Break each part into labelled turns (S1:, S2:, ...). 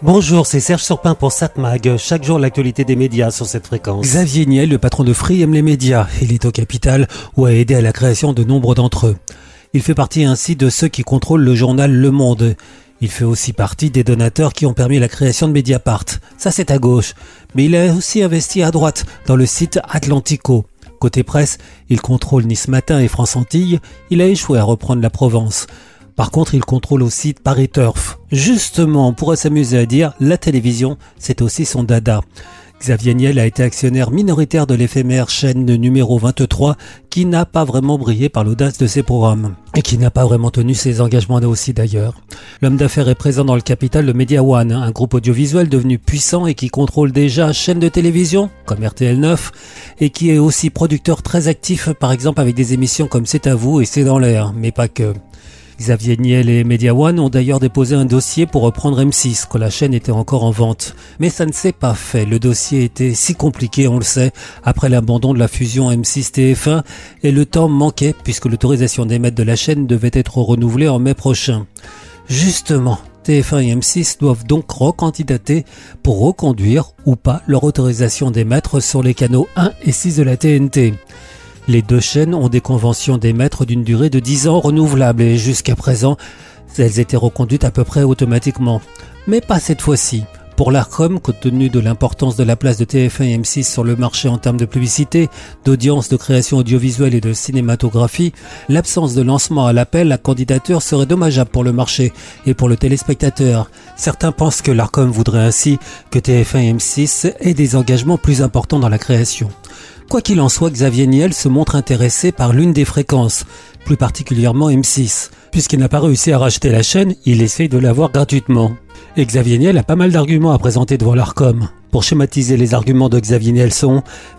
S1: Bonjour, c'est Serge Surpin pour SatMag. Chaque jour, l'actualité des médias sur cette fréquence.
S2: Xavier Niel, le patron de Free, aime les médias. Il est au capital ou a aidé à la création de nombre d'entre eux. Il fait partie ainsi de ceux qui contrôlent le journal Le Monde. Il fait aussi partie des donateurs qui ont permis la création de Mediapart. Ça, c'est à gauche. Mais il a aussi investi à droite dans le site Atlantico. Côté presse, il contrôle Nice Matin et France Antilles. Il a échoué à reprendre la Provence. Par contre, il contrôle aussi Paris Turf. Justement, on pourrait s'amuser à dire, la télévision, c'est aussi son dada. Xavier Niel a été actionnaire minoritaire de l'éphémère chaîne numéro 23 qui n'a pas vraiment brillé par l'audace de ses programmes et qui n'a pas vraiment tenu ses engagements aussi d'ailleurs. L'homme d'affaires est présent dans le capital de Media One, un groupe audiovisuel devenu puissant et qui contrôle déjà chaînes de télévision comme RTL9 et qui est aussi producteur très actif par exemple avec des émissions comme C'est à vous et C'est dans l'air, mais pas que. Xavier Niel et Media One ont d'ailleurs déposé un dossier pour reprendre M6 quand la chaîne était encore en vente. Mais ça ne s'est pas fait. Le dossier était si compliqué, on le sait, après l'abandon de la fusion M6-TF1 et le temps manquait puisque l'autorisation d'émettre de la chaîne devait être renouvelée en mai prochain. Justement, TF1 et M6 doivent donc recandidater pour reconduire ou pas leur autorisation d'émettre sur les canaux 1 et 6 de la TNT. Les deux chaînes ont des conventions d'émettre d'une durée de 10 ans renouvelable et jusqu'à présent, elles étaient reconduites à peu près automatiquement. Mais pas cette fois-ci. Pour l'ARCOM, compte tenu de l'importance de la place de TF1 et M6 sur le marché en termes de publicité, d'audience, de création audiovisuelle et de cinématographie, l'absence de lancement à l'appel à candidature serait dommageable pour le marché et pour le téléspectateur. Certains pensent que l'ARCOM voudrait ainsi que TF1 et M6 aient des engagements plus importants dans la création. Quoi qu'il en soit, Xavier Niel se montre intéressé par l'une des fréquences, plus particulièrement M6. Puisqu'il n'a pas réussi à racheter la chaîne, il essaye de l'avoir gratuitement. Et Xavier Niel a pas mal d'arguments à présenter devant l'ARCOM. Pour schématiser les arguments de Xavier Niel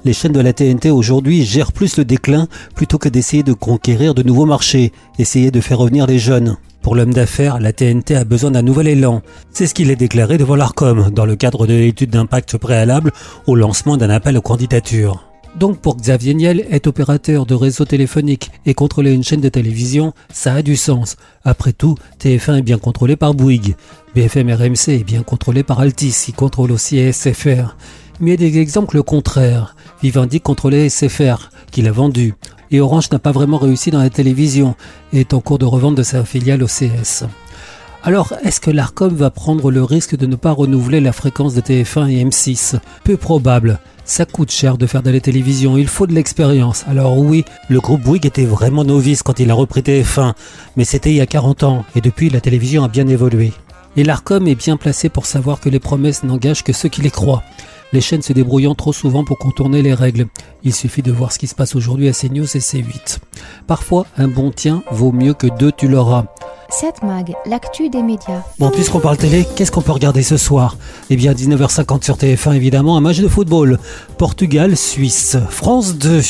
S2: les chaînes de la TNT aujourd'hui gèrent plus le déclin plutôt que d'essayer de conquérir de nouveaux marchés, essayer de faire revenir les jeunes. Pour l'homme d'affaires, la TNT a besoin d'un nouvel élan. C'est ce qu'il a déclaré devant l'ARCOM dans le cadre de l'étude d'impact préalable au lancement d'un appel aux candidatures. Donc pour Xavier Niel, être opérateur de réseau téléphonique et contrôler une chaîne de télévision, ça a du sens. Après tout, TF1 est bien contrôlé par Bouygues. BFM RMC est bien contrôlé par Altis, qui contrôle aussi SFR. Mais il y a des exemples contraires. Vivendi contrôlait SFR, qu'il a vendu. Et Orange n'a pas vraiment réussi dans la télévision et est en cours de revente de sa filiale OCS. Alors, est-ce que l'ARCOM va prendre le risque de ne pas renouveler la fréquence de TF1 et M6 Peu probable. Ça coûte cher de faire de la télévision, il faut de l'expérience. Alors oui, le groupe Bouygues était vraiment novice quand il a repris TF1, mais c'était il y a 40 ans, et depuis la télévision a bien évolué. Et l'ARCOM est bien placé pour savoir que les promesses n'engagent que ceux qui les croient. Les chaînes se débrouillant trop souvent pour contourner les règles. Il suffit de voir ce qui se passe aujourd'hui à CNews et C8. Parfois, un bon tien vaut mieux que deux tu l'auras.
S3: 7 Mag, l'actu des médias.
S2: Bon, puisqu'on parle télé, qu'est-ce qu'on peut regarder ce soir? Eh bien, 19h50 sur TF1, évidemment, un match de football. Portugal, Suisse. France 2.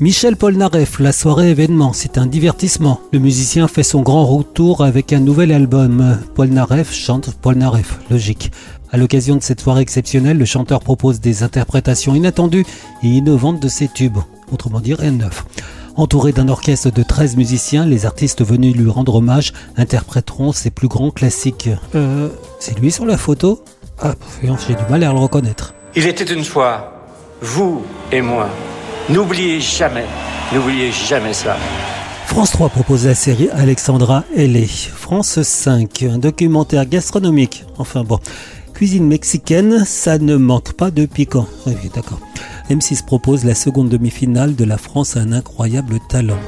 S2: Michel Polnareff, la soirée événement, c'est un divertissement. Le musicien fait son grand retour avec un nouvel album. Polnareff chante Polnareff, logique. À l'occasion de cette soirée exceptionnelle, le chanteur propose des interprétations inattendues et innovantes de ses tubes. Autrement dit, rien de neuf. Entouré d'un orchestre de 13 musiciens, les artistes venus lui rendre hommage interpréteront ses plus grands classiques. Euh, c'est lui sur la photo? Ah, j'ai du mal à le reconnaître.
S4: Il était une fois, vous et moi. N'oubliez jamais, n'oubliez jamais ça.
S2: France 3 propose la série Alexandra L.A. France 5, un documentaire gastronomique. Enfin bon, cuisine mexicaine, ça ne manque pas de piquant. Oui, d'accord. M6 propose la seconde demi-finale de la France à un incroyable talent.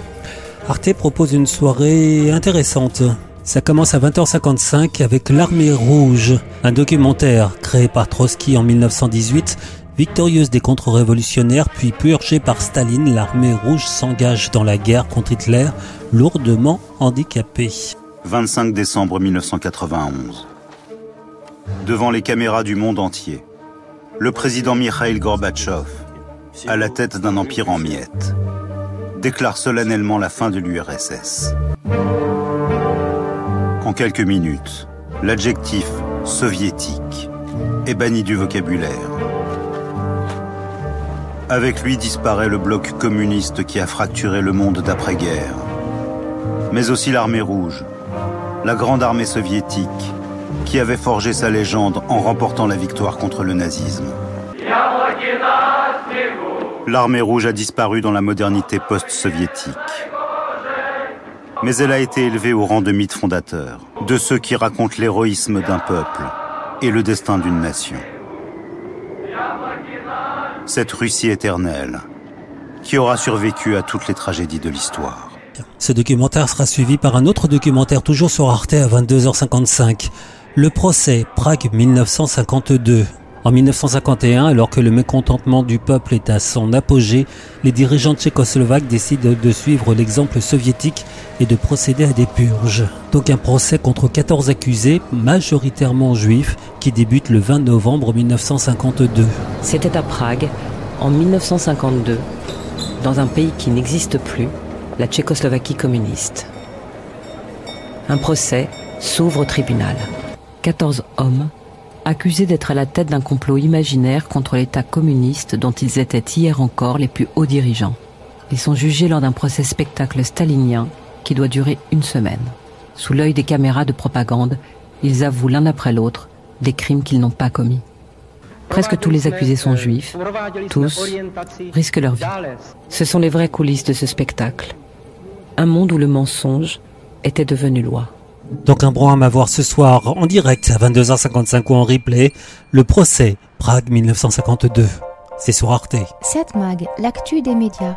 S2: Arte propose une soirée intéressante. Ça commence à 20h55 avec L'Armée Rouge, un documentaire créé par Trotsky en 1918. Victorieuse des contre-révolutionnaires puis purgée par Staline, l'armée rouge s'engage dans la guerre contre Hitler, lourdement handicapée.
S5: 25 décembre 1991. Devant les caméras du monde entier, le président Mikhail Gorbatchev, à la tête d'un empire en miettes, déclare solennellement la fin de l'URSS. En quelques minutes, l'adjectif soviétique est banni du vocabulaire. Avec lui disparaît le bloc communiste qui a fracturé le monde d'après-guerre, mais aussi l'armée rouge, la grande armée soviétique qui avait forgé sa légende en remportant la victoire contre le nazisme. L'armée rouge a disparu dans la modernité post-soviétique. Mais elle a été élevée au rang de mythe fondateur, de ceux qui racontent l'héroïsme d'un peuple et le destin d'une nation. Cette Russie éternelle, qui aura survécu à toutes les tragédies de l'histoire.
S2: Ce documentaire sera suivi par un autre documentaire toujours sur Arte à 22h55. Le procès Prague 1952. En 1951, alors que le mécontentement du peuple est à son apogée, les dirigeants tchécoslovaques décident de suivre l'exemple soviétique et de procéder à des purges. Donc un procès contre 14 accusés, majoritairement juifs, qui débute le 20 novembre 1952.
S6: C'était à Prague, en 1952, dans un pays qui n'existe plus, la Tchécoslovaquie communiste. Un procès s'ouvre au tribunal. 14 hommes accusés d'être à la tête d'un complot imaginaire contre l'État communiste dont ils étaient hier encore les plus hauts dirigeants. Ils sont jugés lors d'un procès spectacle stalinien qui doit durer une semaine. Sous l'œil des caméras de propagande, ils avouent l'un après l'autre des crimes qu'ils n'ont pas commis. Presque tous les accusés sont juifs. Tous risquent leur vie. Ce sont les vraies coulisses de ce spectacle. Un monde où le mensonge était devenu loi.
S2: Donc un programme à voir ce soir en direct à 22h55 ou en replay, le procès Prague 1952. C'est sur Arte.
S3: 7 Mag, l'actu des médias.